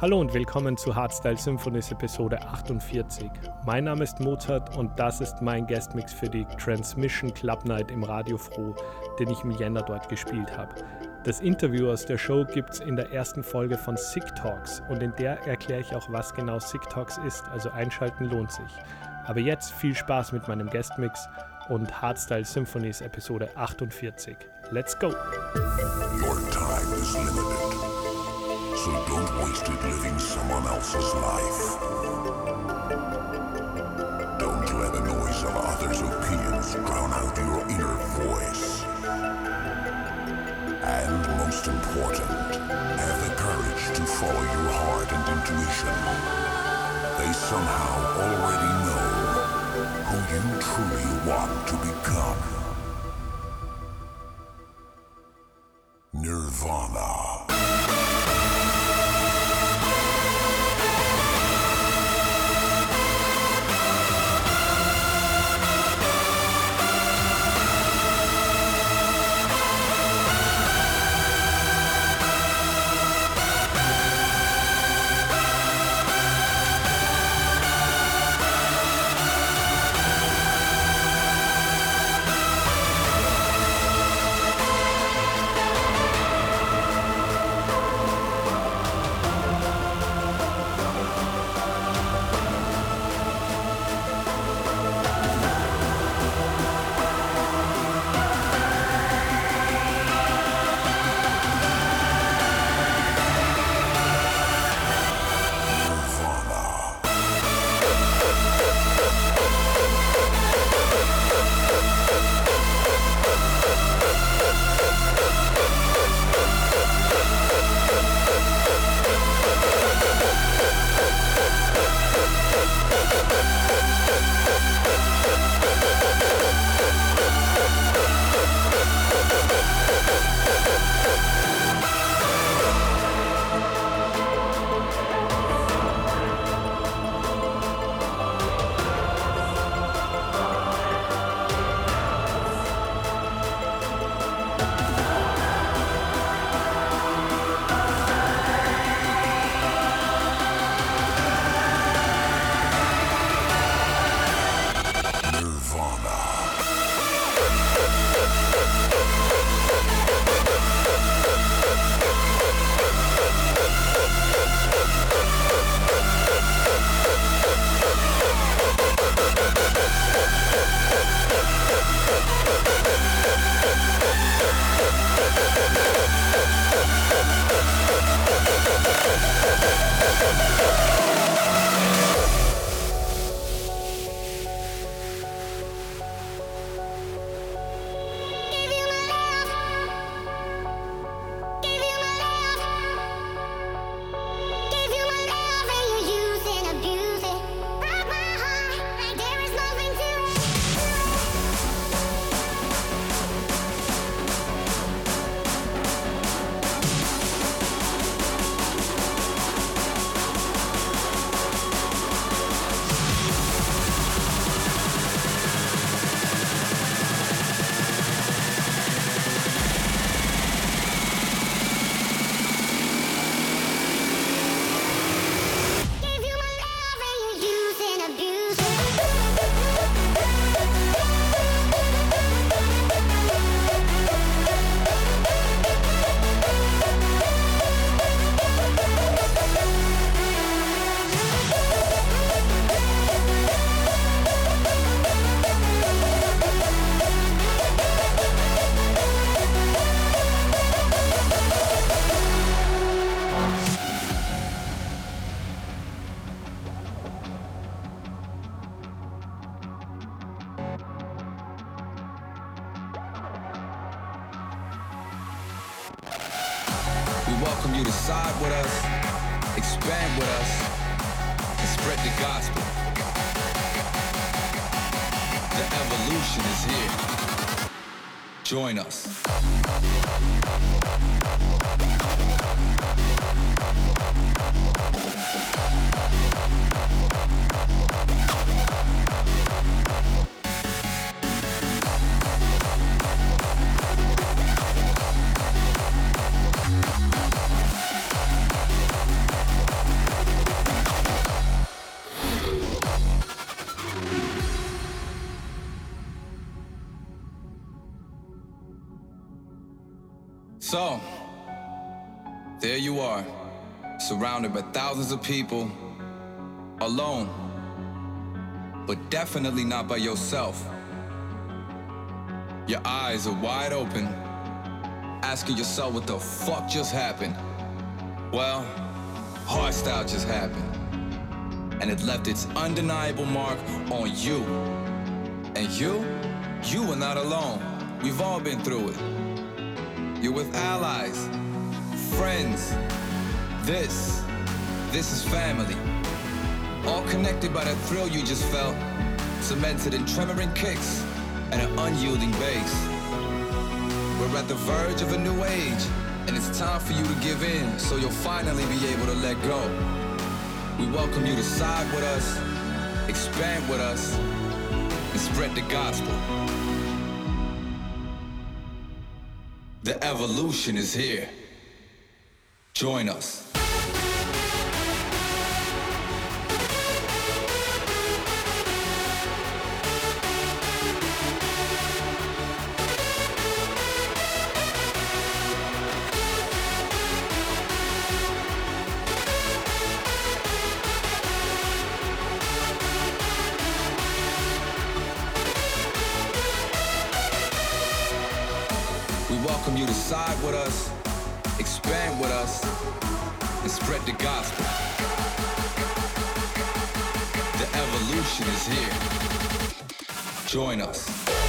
Hallo und willkommen zu Hardstyle Symphonies Episode 48. Mein Name ist Mozart und das ist mein Guestmix für die Transmission Club Night im Radio Froh, den ich im Jänner dort gespielt habe. Das Interview aus der Show gibt es in der ersten Folge von Sick Talks und in der erkläre ich auch, was genau Sick Talks ist, also einschalten lohnt sich. Aber jetzt viel Spaß mit meinem Guestmix und Hardstyle Symphonies Episode 48. Let's go! Your time is limited. So don't waste it living someone else's life. Don't let the noise of others' opinions drown out your inner voice. And most important, have the courage to follow your heart and intuition. They somehow already know who you truly want to become. Nirvana. Nirvana. Nirvana. You my love. Give you my love. Give you my love and you use and abuse it. Broke my heart like there is nothing to Give you my love and you use and abuse We welcome you to side with us, expand with us, and spread the gospel. The evolution is here. Join us. You are, surrounded by thousands of people, alone, but definitely not by yourself. Your eyes are wide open, asking yourself what the fuck just happened. Well, hardstyle just happened, and it left its undeniable mark on you. And you, you are not alone. We've all been through it. You're with allies, friends. This, this is family. All connected by that thrill you just felt, cemented in tremoring kicks and an unyielding bass. We're at the verge of a new age, and it's time for you to give in so you'll finally be able to let go. We welcome you to side with us, expand with us, and spread the gospel. The evolution is here. Join us. And spread the gospel. The evolution is here. Join us.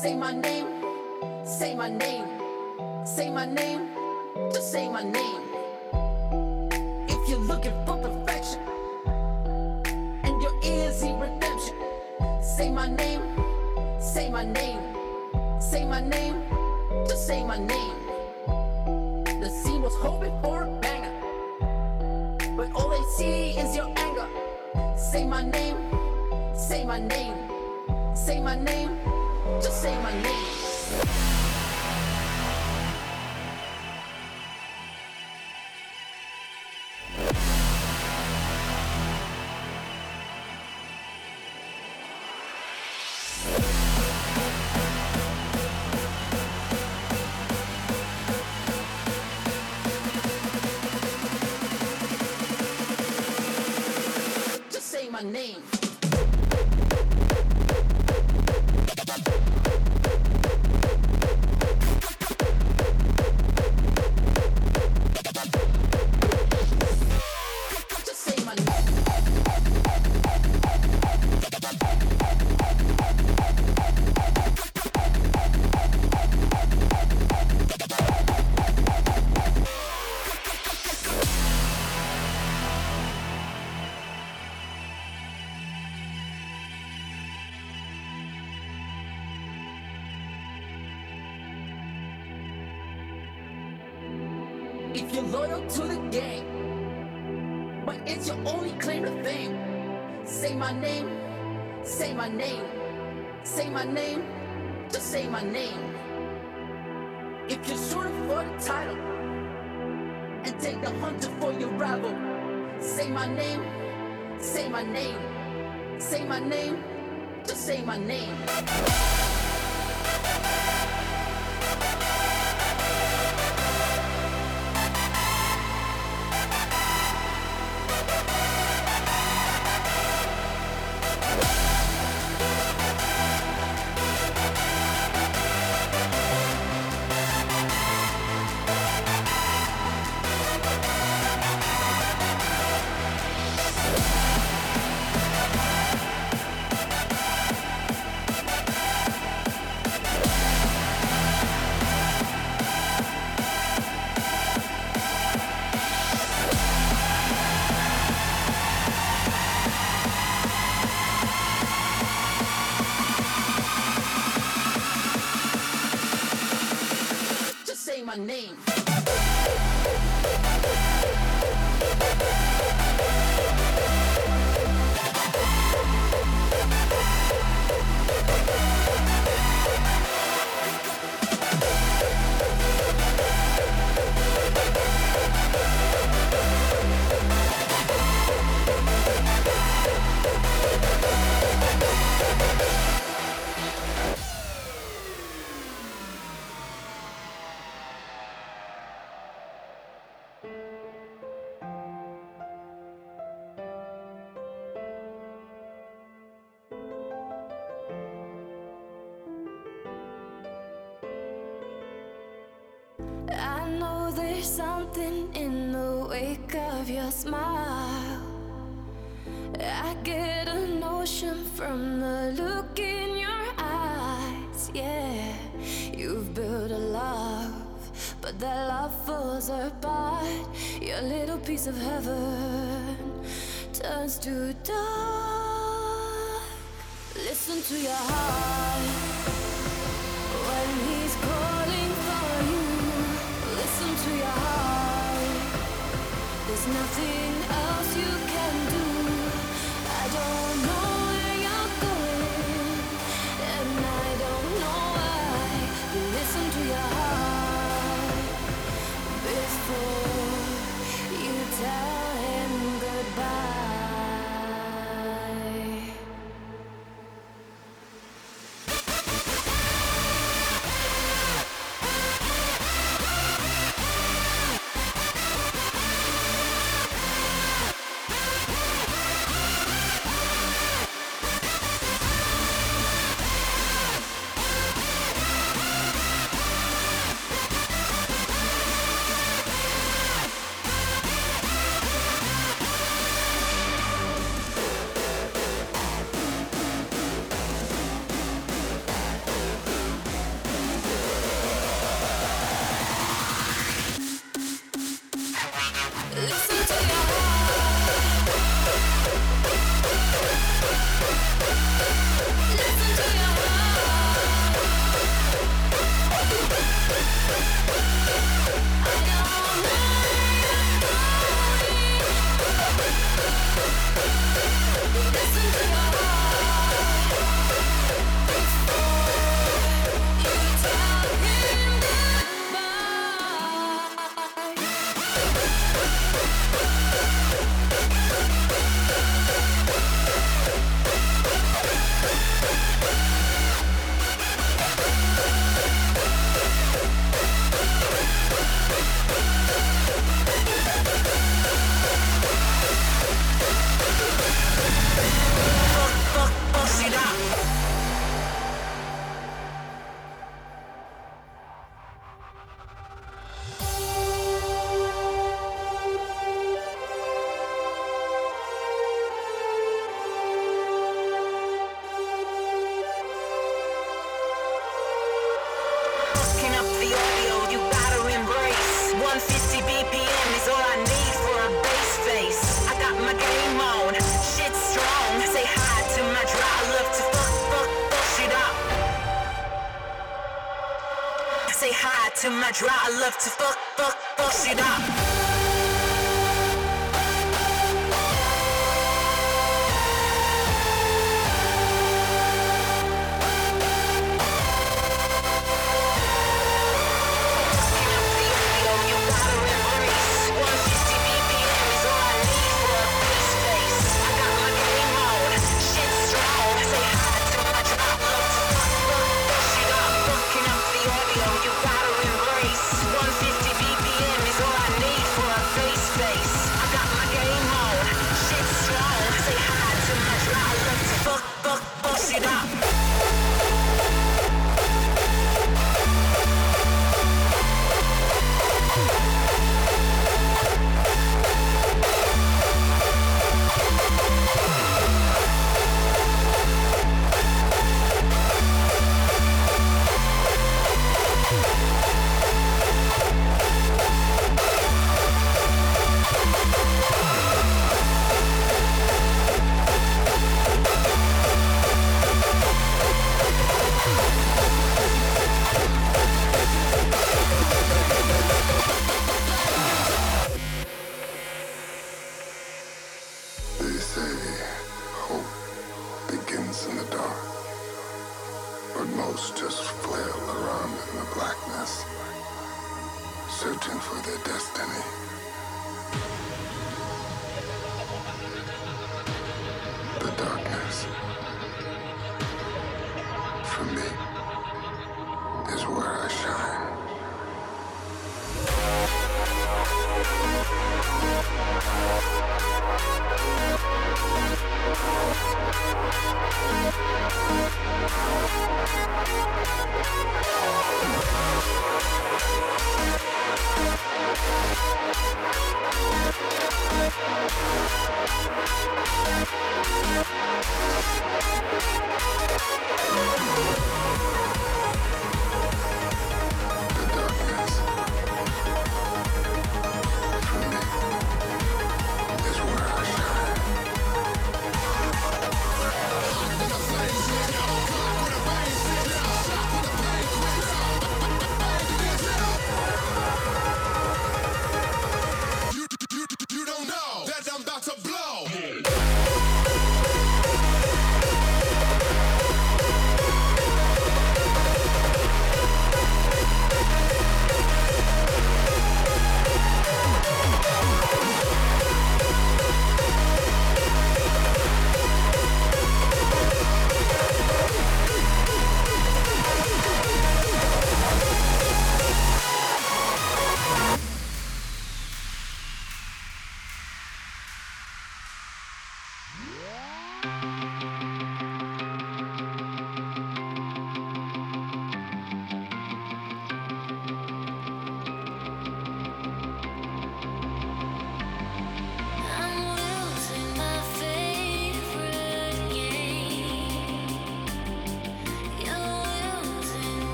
Say my name, say my name, say my name, just say my name. If you're looking for perfection and your ears need redemption, say my name, say my name, say my name, just say my name. The scene was hoping for a banger, but all they see is your anger. Say my name, say my name, say my name. Just say my name. Just say my name say my name. If you're loyal to the game, but it's your only claim to fame, say my name, say my name, say my name, just say my name. If you're shooting for the title and take the hunter for your rival, say my name, say my name, say my name, just say my name. Thank you. Smile. I get a notion from the look in your eyes. Yeah, you've built a love, but that love falls apart. Your little piece of heaven turns to dark. Listen to your heart when he's calling for you. Listen to your heart. There's nothing else